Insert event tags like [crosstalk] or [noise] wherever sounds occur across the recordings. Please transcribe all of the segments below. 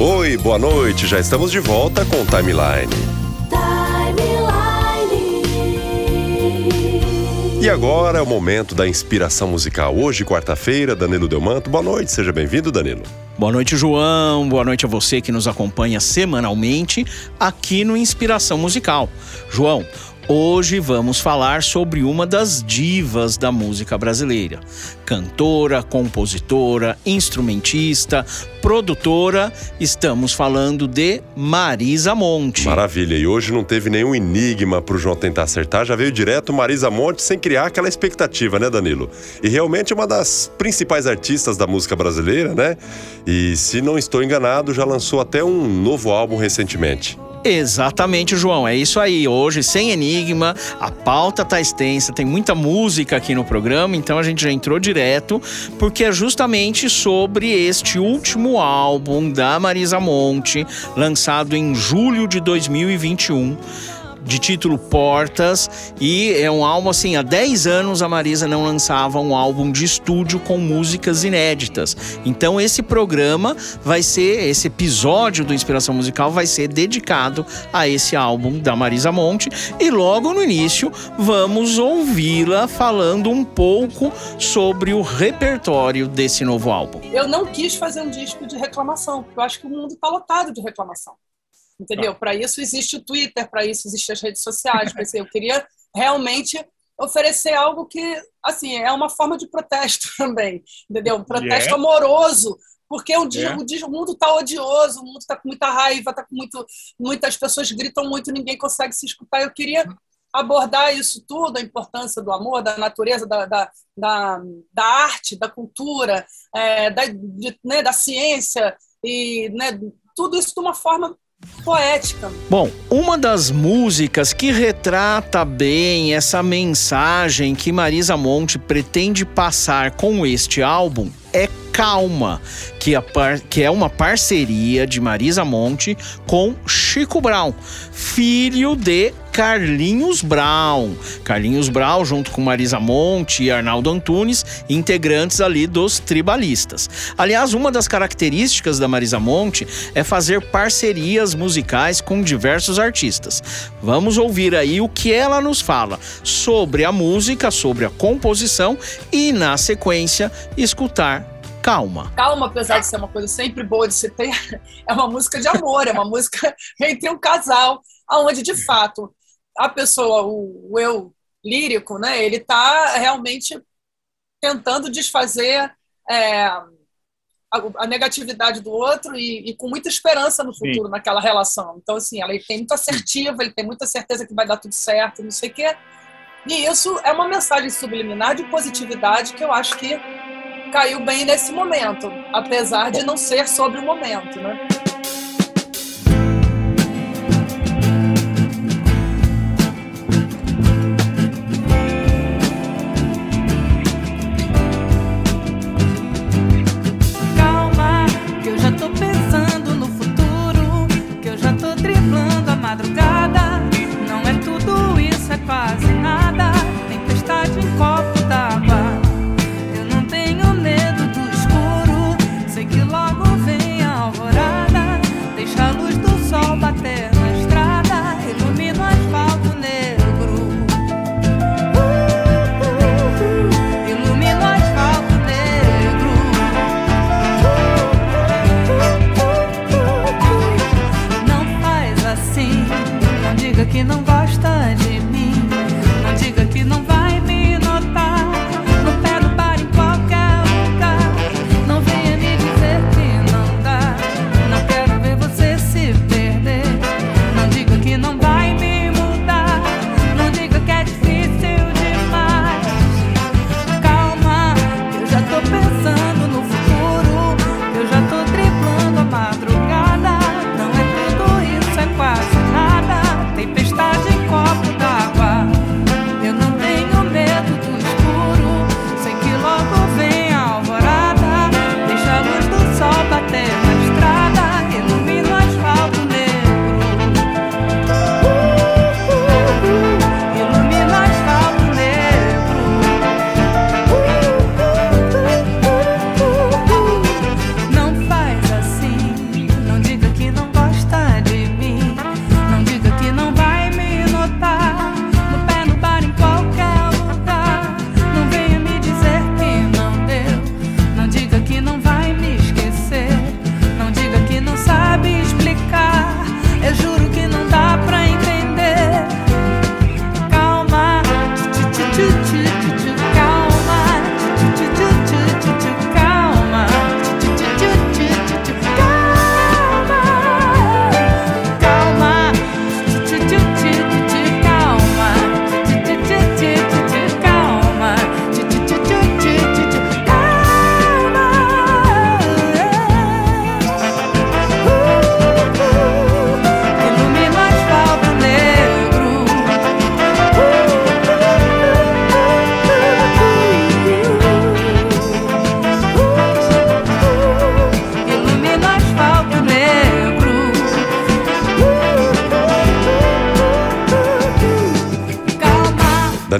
Oi, boa noite. Já estamos de volta com o Timeline. Timeline. E agora é o momento da inspiração musical. Hoje, quarta-feira, Danilo Delmanto. Boa noite, seja bem-vindo, Danilo. Boa noite, João. Boa noite a você que nos acompanha semanalmente aqui no Inspiração Musical. João, Hoje vamos falar sobre uma das divas da música brasileira. Cantora, compositora, instrumentista, produtora. Estamos falando de Marisa Monte. Maravilha. E hoje não teve nenhum enigma para o João tentar acertar. Já veio direto Marisa Monte sem criar aquela expectativa, né, Danilo? E realmente é uma das principais artistas da música brasileira, né? E se não estou enganado, já lançou até um novo álbum recentemente. Exatamente, João. É isso aí. Hoje, sem enigma, a pauta tá extensa, tem muita música aqui no programa, então a gente já entrou direto, porque é justamente sobre este último álbum da Marisa Monte, lançado em julho de 2021 de título Portas e é um álbum assim, há 10 anos a Marisa não lançava um álbum de estúdio com músicas inéditas. Então esse programa vai ser esse episódio do Inspiração Musical vai ser dedicado a esse álbum da Marisa Monte e logo no início vamos ouvi-la falando um pouco sobre o repertório desse novo álbum. Eu não quis fazer um disco de reclamação, porque eu acho que o mundo está lotado de reclamação entendeu? Para isso existe o Twitter, para isso existem as redes sociais. Pensei, eu queria realmente oferecer algo que, assim, é uma forma de protesto [laughs] também, entendeu? Um protesto yeah. amoroso, porque o, dia, yeah. o, o mundo está odioso, o mundo está com muita raiva, tá com muito, muitas pessoas gritam muito, ninguém consegue se escutar. Eu queria abordar isso tudo, a importância do amor, da natureza, da, da, da, da arte, da cultura, é, da, de, né, da ciência, e né, tudo isso de uma forma poética. Bom, uma das músicas que retrata bem essa mensagem que Marisa Monte pretende passar com este álbum é Calma, que, é que é uma parceria de Marisa Monte com Chico Brown, filho de Carlinhos Brown. Carlinhos Brown, junto com Marisa Monte e Arnaldo Antunes, integrantes ali dos Tribalistas. Aliás, uma das características da Marisa Monte é fazer parcerias musicais com diversos artistas. Vamos ouvir aí o que ela nos fala sobre a música, sobre a composição e, na sequência, escutar Calma. Calma, apesar de ser uma coisa sempre boa de se ter, [laughs] é uma música de amor, é uma música [laughs] entre um casal, aonde de fato a pessoa, o, o eu lírico, né, ele está realmente tentando desfazer é, a, a, negatividade do outro e, e, com muita esperança no futuro Sim. naquela relação. Então, assim, ela tem muita assertiva, ele tem muita certeza que vai dar tudo certo, não sei o quê. E isso é uma mensagem subliminar de positividade que eu acho que caiu bem nesse momento, apesar de não ser sobre o momento, né?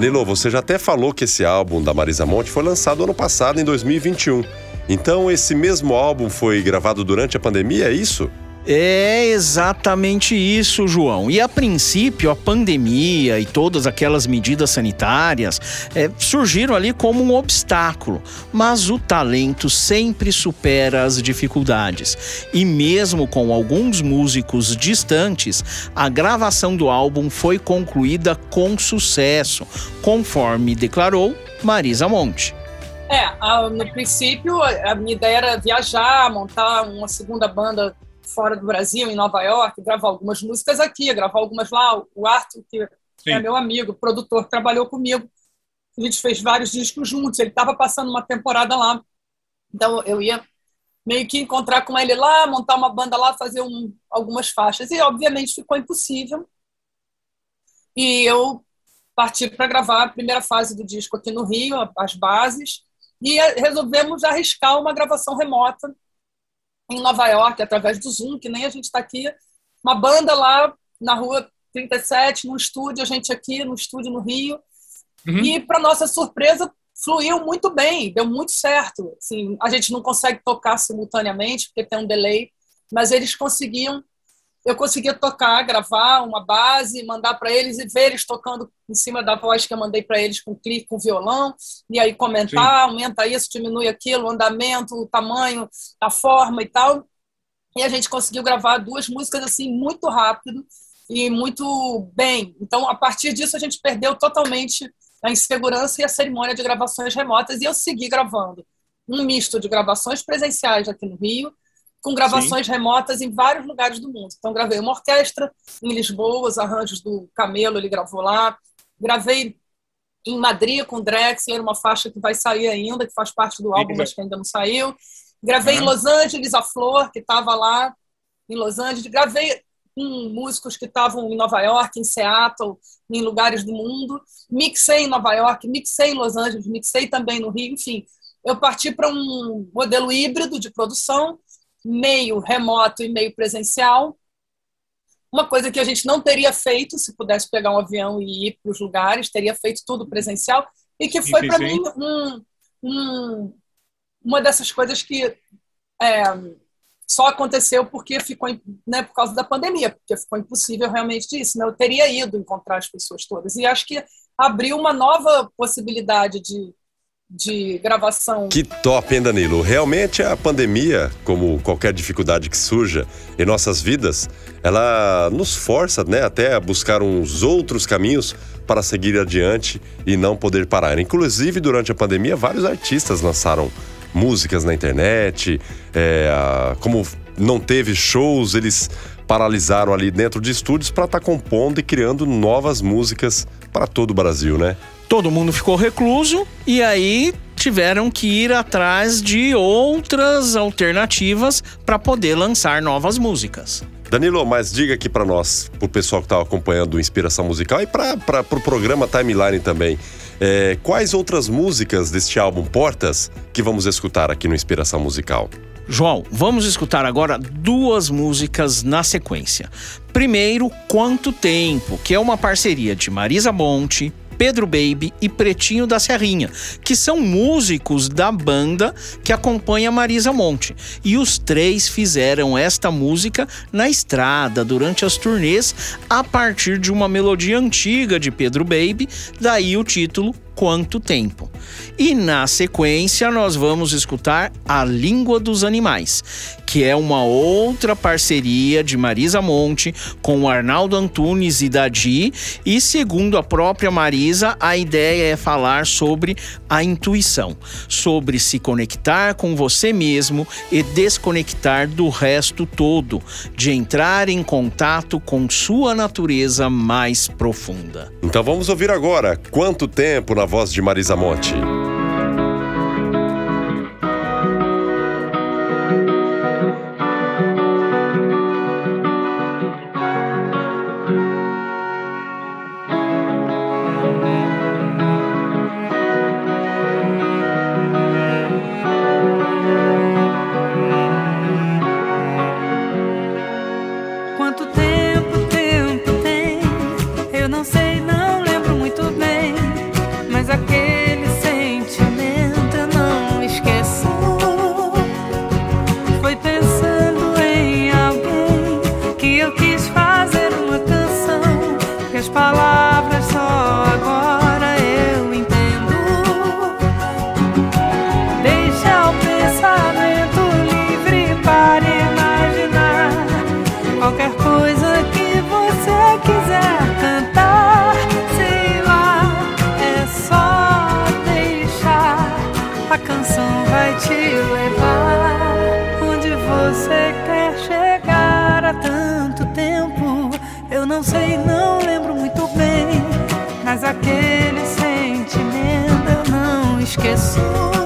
Danilo, você já até falou que esse álbum da Marisa Monte foi lançado ano passado, em 2021. Então, esse mesmo álbum foi gravado durante a pandemia, é isso? É exatamente isso, João. E a princípio, a pandemia e todas aquelas medidas sanitárias é, surgiram ali como um obstáculo, mas o talento sempre supera as dificuldades. E mesmo com alguns músicos distantes, a gravação do álbum foi concluída com sucesso, conforme declarou Marisa Monte. É, no princípio, a minha ideia era viajar, montar uma segunda banda fora do Brasil, em Nova York, gravar algumas músicas aqui, gravar algumas lá. O Arthur, que Sim. é meu amigo, produtor, trabalhou comigo. A gente fez vários discos juntos. Ele estava passando uma temporada lá. Então eu ia meio que encontrar com ele lá, montar uma banda lá, fazer um, algumas faixas. E obviamente ficou impossível. E eu parti para gravar a primeira fase do disco aqui no Rio, as bases, e resolvemos arriscar uma gravação remota em Nova York, através do Zoom, que nem a gente está aqui, uma banda lá na rua 37, no estúdio, a gente aqui no estúdio no Rio. Uhum. E, para nossa surpresa, fluiu muito bem, deu muito certo. Assim, a gente não consegue tocar simultaneamente, porque tem um delay, mas eles conseguiam eu conseguia tocar, gravar uma base, mandar para eles e ver eles tocando em cima da voz que eu mandei para eles com clique, com violão, e aí comentar, Sim. aumenta isso, diminui aquilo, o andamento, o tamanho, a forma e tal. E a gente conseguiu gravar duas músicas assim muito rápido e muito bem. Então, a partir disso, a gente perdeu totalmente a insegurança e a cerimônia de gravações remotas, e eu segui gravando um misto de gravações presenciais aqui no Rio, com gravações Sim. remotas em vários lugares do mundo. Então, gravei uma orquestra em Lisboa, os arranjos do Camelo, ele gravou lá. Gravei em Madrid com Drexler, uma faixa que vai sair ainda, que faz parte do álbum, mas que ainda não saiu. Gravei uhum. em Los Angeles, a Flor, que estava lá em Los Angeles. Gravei com músicos que estavam em Nova York, em Seattle, em lugares do mundo. Mixei em Nova York, mixei em Los Angeles, mixei também no Rio. Enfim, eu parti para um modelo híbrido de produção meio remoto e meio presencial. Uma coisa que a gente não teria feito se pudesse pegar um avião e ir para os lugares, teria feito tudo presencial, e que foi para mim um, um, uma dessas coisas que é, só aconteceu porque ficou né, por causa da pandemia, porque ficou impossível realmente disso. Né? Eu teria ido encontrar as pessoas todas. E acho que abriu uma nova possibilidade de, de gravação. Que top, hein, Danilo? Realmente a pandemia, como qualquer dificuldade que surja em nossas vidas, ela nos força, né, até a buscar uns outros caminhos para seguir adiante e não poder parar. Inclusive, durante a pandemia, vários artistas lançaram músicas na internet, é, como não teve shows, eles paralisaram ali dentro de estúdios para estar tá compondo e criando novas músicas para todo o Brasil, né? Todo mundo ficou recluso e aí tiveram que ir atrás de outras alternativas para poder lançar novas músicas. Danilo, mas diga aqui para nós, para o pessoal que está acompanhando o Inspiração Musical e para o pro programa Timeline também, é, quais outras músicas deste álbum Portas que vamos escutar aqui no Inspiração Musical? João, vamos escutar agora duas músicas na sequência. Primeiro, Quanto Tempo, que é uma parceria de Marisa Monte, Pedro Baby e Pretinho da Serrinha, que são músicos da banda que acompanha Marisa Monte. E os três fizeram esta música na estrada, durante as turnês, a partir de uma melodia antiga de Pedro Baby, daí o título Quanto Tempo. E na sequência nós vamos escutar A Língua dos Animais, que é uma outra parceria de Marisa Monte com Arnaldo Antunes e Dadi. E segundo a própria Marisa, a ideia é falar sobre a intuição, sobre se conectar com você mesmo e desconectar do resto todo, de entrar em contato com sua natureza mais profunda. Então vamos ouvir agora Quanto Tempo na voz de Marisa Monte. esqueço.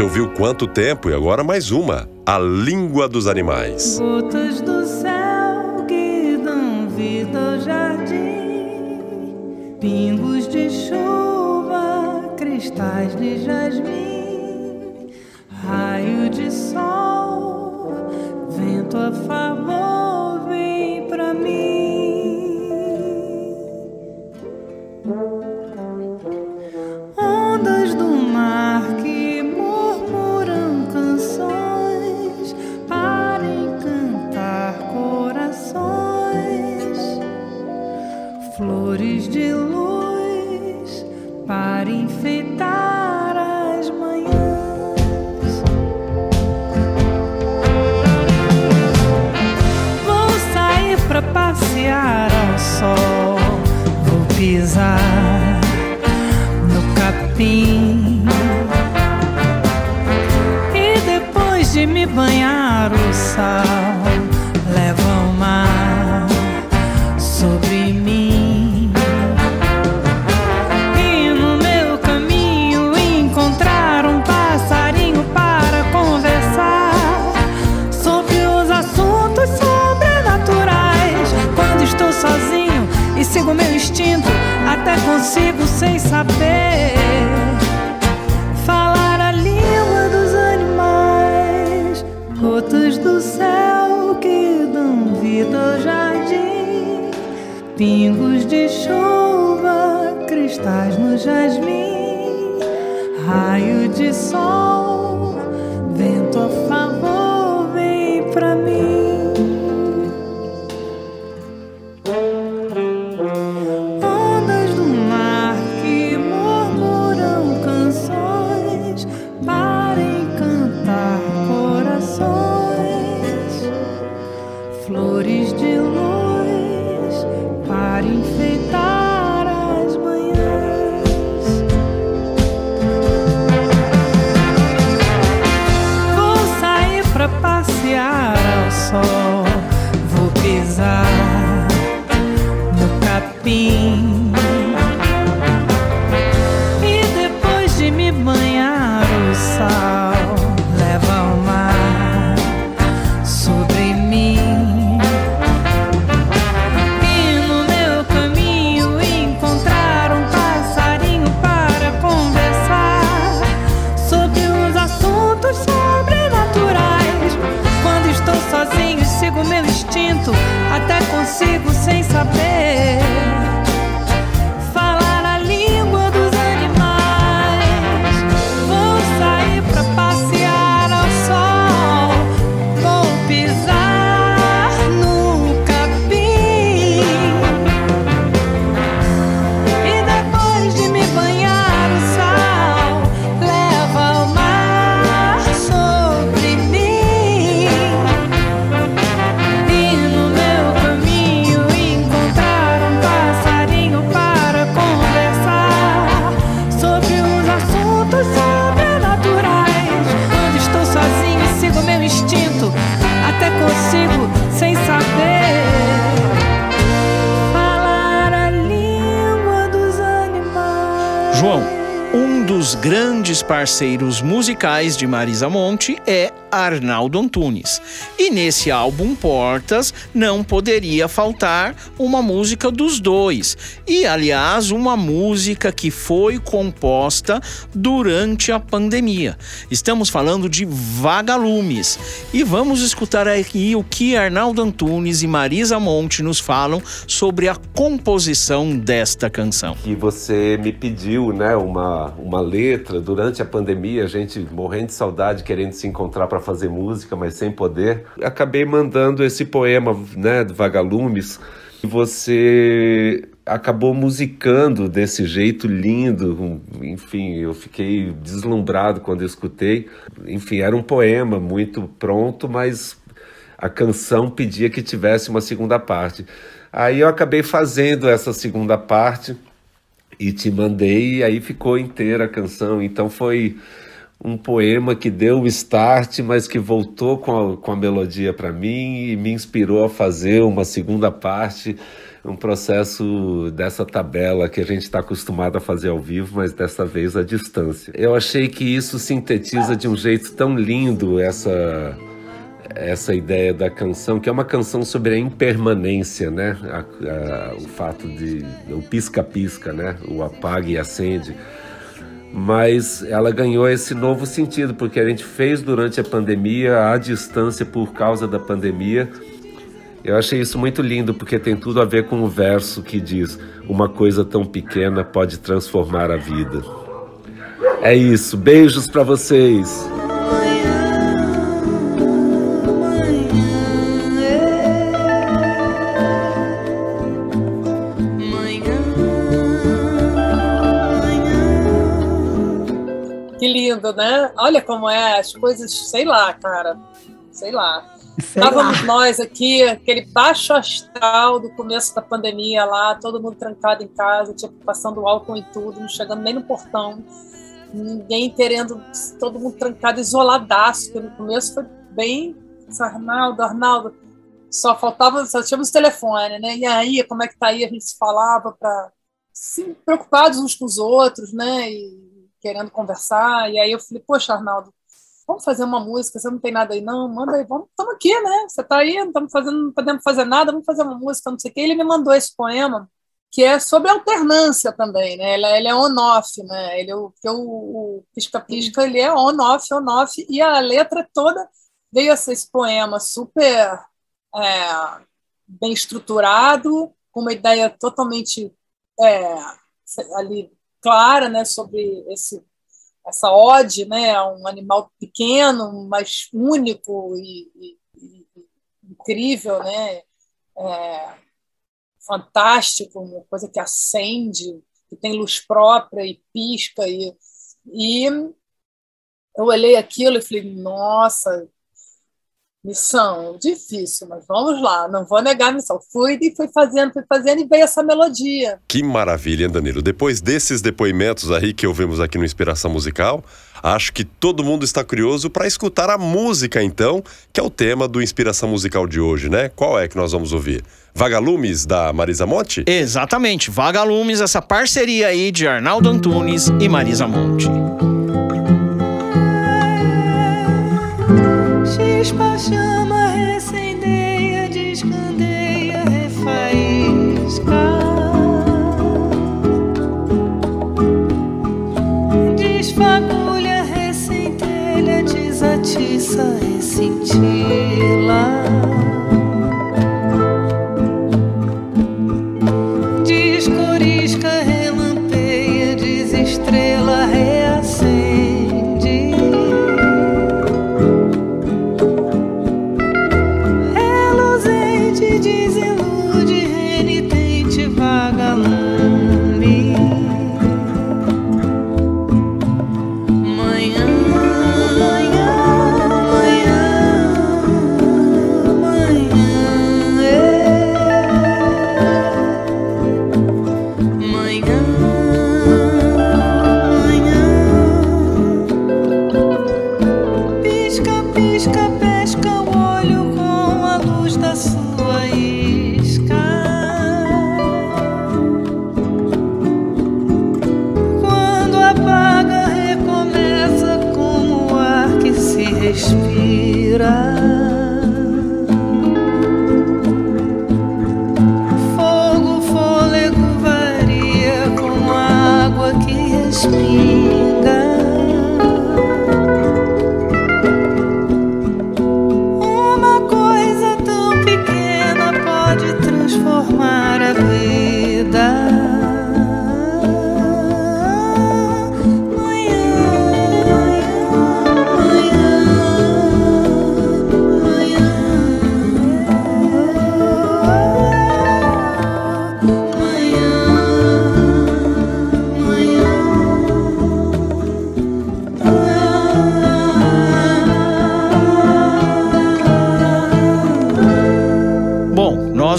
Você ouviu quanto tempo e agora mais uma, A Língua dos Animais. Gotas do céu que dão vida ao jardim, pingos de chuva, cristais de jasmim, raio de sol, vento a favor. pisar no capim. E depois de me banhar o sal consigo sem saber falar a língua dos animais, gotas do céu que dão vida ao jardim, pingos de chuva, cristais no jasmim, raio de sol. Parceiros musicais de Marisa Monte é Arnaldo Antunes. E nesse álbum Portas não poderia faltar uma música dos dois. E aliás, uma música que foi composta durante a pandemia. Estamos falando de Vagalumes. E vamos escutar aqui o que Arnaldo Antunes e Marisa Monte nos falam sobre a composição desta canção. Que você me pediu, né, uma, uma letra durante a pandemia, a gente morrendo de saudade, querendo se encontrar para fazer música, mas sem poder. Acabei mandando esse poema, né, do Vagalumes, e você acabou musicando desse jeito lindo. Enfim, eu fiquei deslumbrado quando escutei. Enfim, era um poema muito pronto, mas a canção pedia que tivesse uma segunda parte. Aí eu acabei fazendo essa segunda parte e te mandei, e aí ficou inteira a canção. Então foi um poema que deu o start, mas que voltou com a, com a melodia para mim e me inspirou a fazer uma segunda parte, um processo dessa tabela que a gente está acostumado a fazer ao vivo, mas dessa vez à distância. Eu achei que isso sintetiza de um jeito tão lindo essa essa ideia da canção, que é uma canção sobre a impermanência, né? A, a, o fato de o pisca-pisca, né? O apague e acende. Mas ela ganhou esse novo sentido, porque a gente fez durante a pandemia, à distância por causa da pandemia. Eu achei isso muito lindo, porque tem tudo a ver com o verso que diz: Uma coisa tão pequena pode transformar a vida. É isso, beijos para vocês. Lindo, né? Olha como é, as coisas, sei lá, cara, sei lá. Sei Estávamos lá. nós aqui, aquele baixo astral do começo da pandemia lá, todo mundo trancado em casa, tipo, passando álcool e tudo, não chegando nem no portão, ninguém querendo, todo mundo trancado, isoladaço, porque no começo foi bem, Arnaldo, Arnaldo, só faltava, só tínhamos telefone, né? E aí, como é que tá aí? A gente se falava para se preocupados uns com os outros, né? E querendo conversar. E aí eu falei, poxa, Arnaldo, vamos fazer uma música, você não tem nada aí, não? Manda aí, vamos, estamos aqui, né? Você está aí, não estamos fazendo, não podemos fazer nada, vamos fazer uma música, não sei o quê. Ele me mandou esse poema, que é sobre alternância também, né? Ele, é, ele é on-off, né? Ele, o, o Pisca-Pisca, ele é on-off, on-off, e a letra toda veio esse, esse poema super é, bem estruturado, com uma ideia totalmente é, ali clara né, sobre esse, essa ode né, a um animal pequeno, mas único e, e, e incrível, né, é, fantástico, uma coisa que acende, que tem luz própria e pisca. E, e eu olhei aquilo e falei, nossa, Missão difícil, mas vamos lá, não vou negar a missão. Fui e fui fazendo, fui fazendo e veio essa melodia. Que maravilha, hein, Danilo? Depois desses depoimentos aí que ouvimos aqui no Inspiração Musical, acho que todo mundo está curioso para escutar a música, então, que é o tema do Inspiração Musical de hoje, né? Qual é que nós vamos ouvir? Vagalumes, da Marisa Monte? Exatamente, Vagalumes, essa parceria aí de Arnaldo Antunes e Marisa Monte. tears.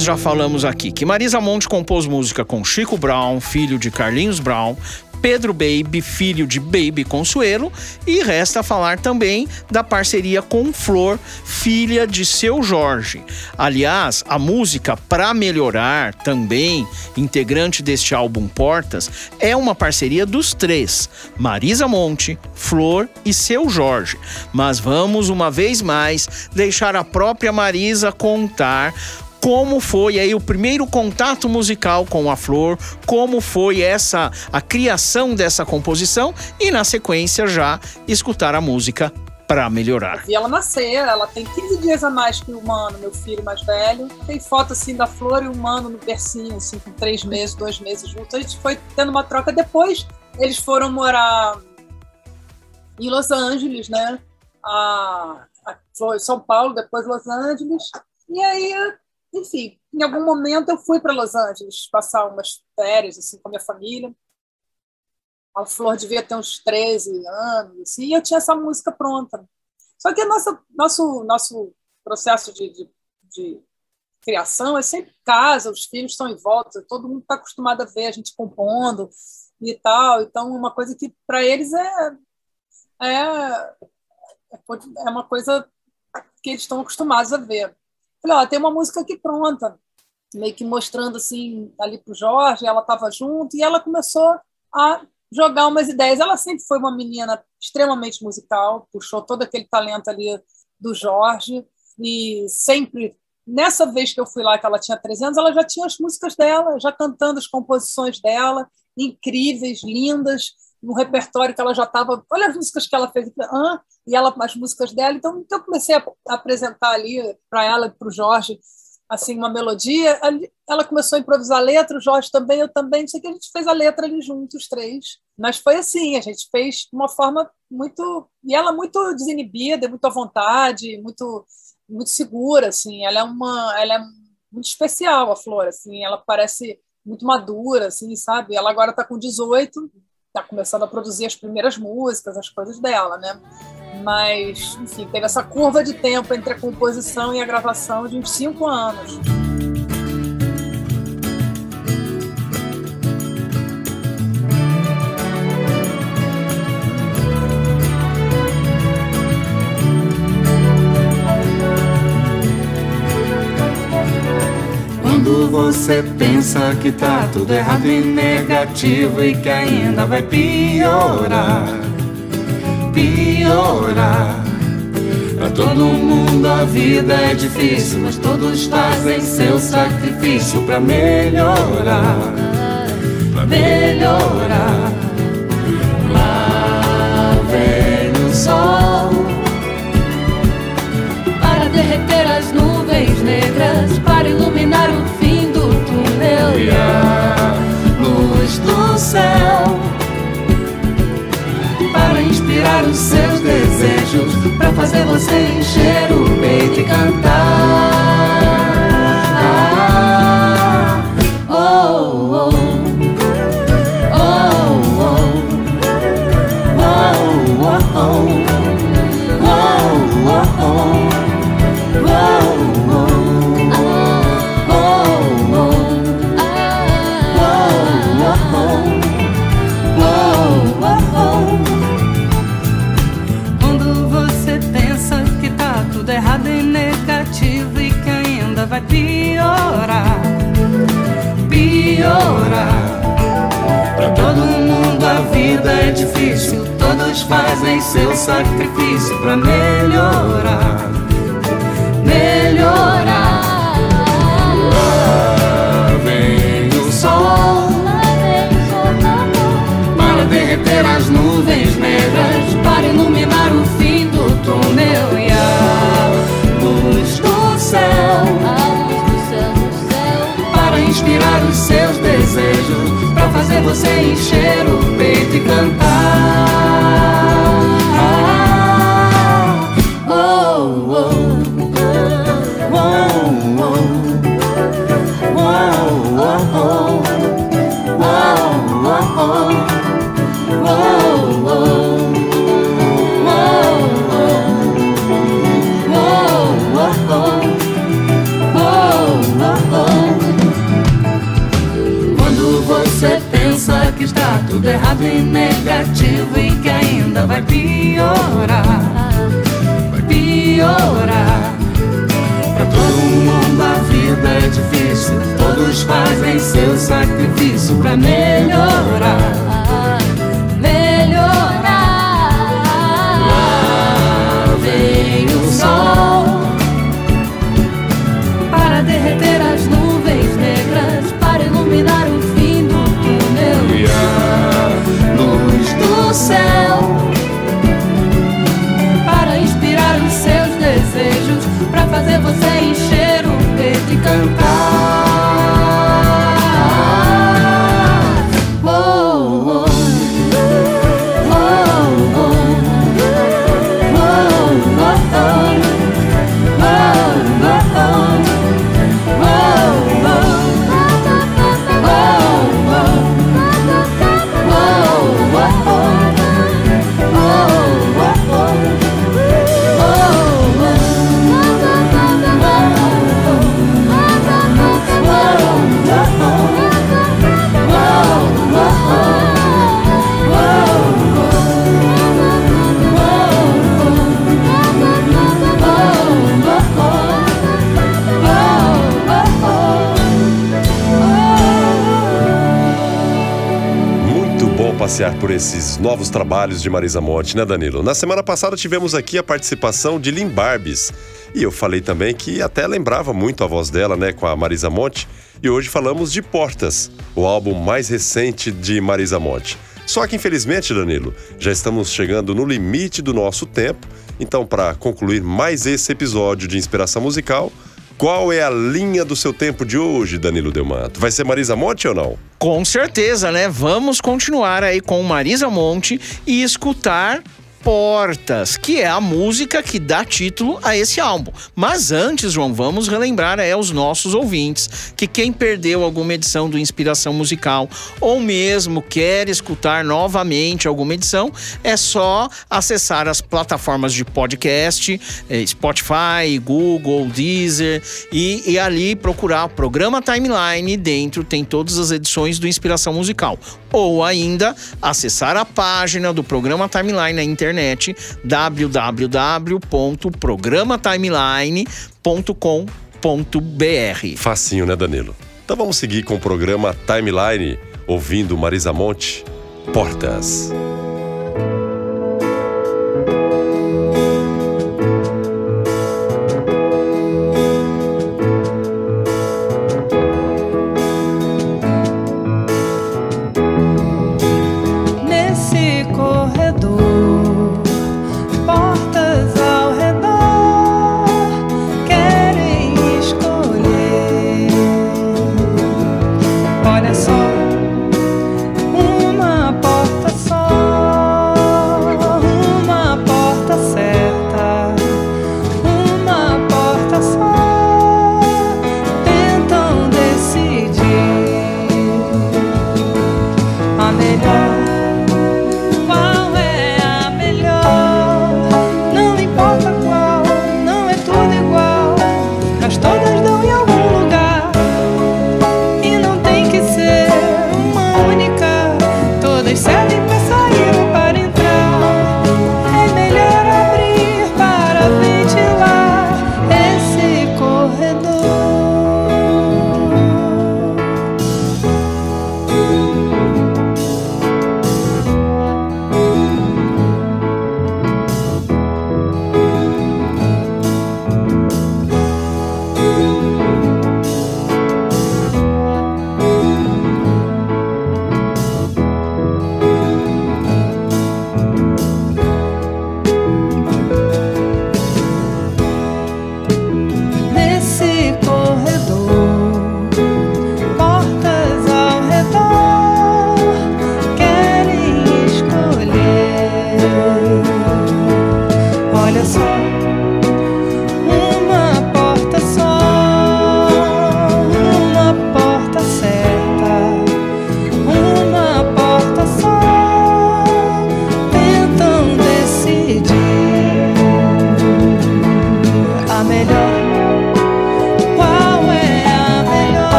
Nós já falamos aqui que Marisa Monte compôs música com Chico Brown, filho de Carlinhos Brown, Pedro Baby, filho de Baby Consuelo, e resta falar também da parceria com Flor, filha de seu Jorge. Aliás, a música Pra Melhorar, também integrante deste álbum Portas, é uma parceria dos três: Marisa Monte, Flor e seu Jorge. Mas vamos uma vez mais deixar a própria Marisa contar como foi aí o primeiro contato musical com a Flor, como foi essa a criação dessa composição e na sequência já escutar a música para melhorar. Vi ela nascer, ela tem 15 dias a mais que o Mano, meu filho mais velho. Tem foto assim da Flor e o Mano no bercinho, assim, com três meses, dois meses juntos. A gente foi tendo uma troca. Depois eles foram morar em Los Angeles, né? A, a São Paulo, depois Los Angeles. E aí enfim, em algum momento eu fui para Los Angeles passar umas férias assim com a minha família. A Flor devia ter uns 13 anos, assim, e eu tinha essa música pronta. Só que o nosso, nosso, processo de, de, de criação é sempre casa, os filhos estão em volta, todo mundo está acostumado a ver a gente compondo e tal. Então, uma coisa que para eles é, é, é uma coisa que eles estão acostumados a ver. Falei, ó, tem uma música aqui pronta, meio que mostrando assim ali pro Jorge, ela estava junto e ela começou a jogar umas ideias. Ela sempre foi uma menina extremamente musical, puxou todo aquele talento ali do Jorge e sempre nessa vez que eu fui lá que ela tinha 13 anos, ela já tinha as músicas dela, já cantando as composições dela, incríveis, lindas, no repertório que ela já estava. Olha as músicas que ela fez, ah, e ela as músicas dela. Então, então eu comecei a, apresentar ali para ela e para o Jorge assim uma melodia. Ela começou a improvisar a letra, o Jorge também, eu também. Sei que a gente fez a letra ali juntos, os três. Mas foi assim, a gente fez de uma forma muito e ela muito desinibida, muito à vontade, muito muito segura, assim. Ela é uma, ela é muito especial a Flor, assim. Ela parece muito madura, assim, sabe? Ela agora está com 18, está começando a produzir as primeiras músicas, as coisas dela, né? Mas, enfim, teve essa curva de tempo entre a composição e a gravação de uns cinco anos. Você pensa que tá tudo errado e negativo e que ainda vai piorar, piorar. Pra todo mundo a vida é difícil, mas todos fazem seu sacrifício pra melhorar, pra melhorar. Fazem seu sacrifício pra melhorar. Por esses novos trabalhos de Marisa Monte, né, Danilo? Na semana passada tivemos aqui a participação de Lim Barbes. E eu falei também que até lembrava muito a voz dela, né, com a Marisa Monte. E hoje falamos de Portas, o álbum mais recente de Marisa Monte. Só que infelizmente, Danilo, já estamos chegando no limite do nosso tempo. Então, para concluir mais esse episódio de Inspiração Musical, qual é a linha do seu tempo de hoje, Danilo Delmato? Vai ser Marisa Monte ou não? Com certeza, né? Vamos continuar aí com Marisa Monte e escutar Portas, que é a música que dá título a esse álbum. Mas antes, João, vamos relembrar aí aos nossos ouvintes que quem perdeu alguma edição do Inspiração Musical ou mesmo quer escutar novamente alguma edição, é só acessar as plataformas de podcast, eh, Spotify, Google, Deezer e, e ali procurar o programa Timeline. Dentro tem todas as edições do Inspiração Musical. Ou ainda acessar a página do programa Timeline na internet www.programatimeline.com.br. Facinho, né, Danilo? Então vamos seguir com o programa Timeline, ouvindo Marisa Monte, Portas.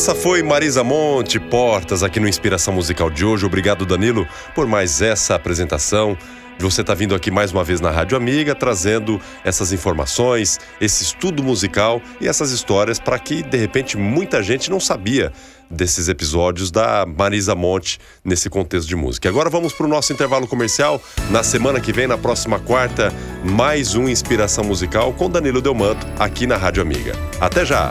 Essa foi Marisa Monte Portas aqui no Inspiração Musical de hoje. Obrigado, Danilo, por mais essa apresentação. Você está vindo aqui mais uma vez na Rádio Amiga, trazendo essas informações, esse estudo musical e essas histórias para que, de repente, muita gente não sabia desses episódios da Marisa Monte nesse contexto de música. Agora vamos para o nosso intervalo comercial. Na semana que vem, na próxima quarta, mais um Inspiração Musical com Danilo Delmanto, aqui na Rádio Amiga. Até já!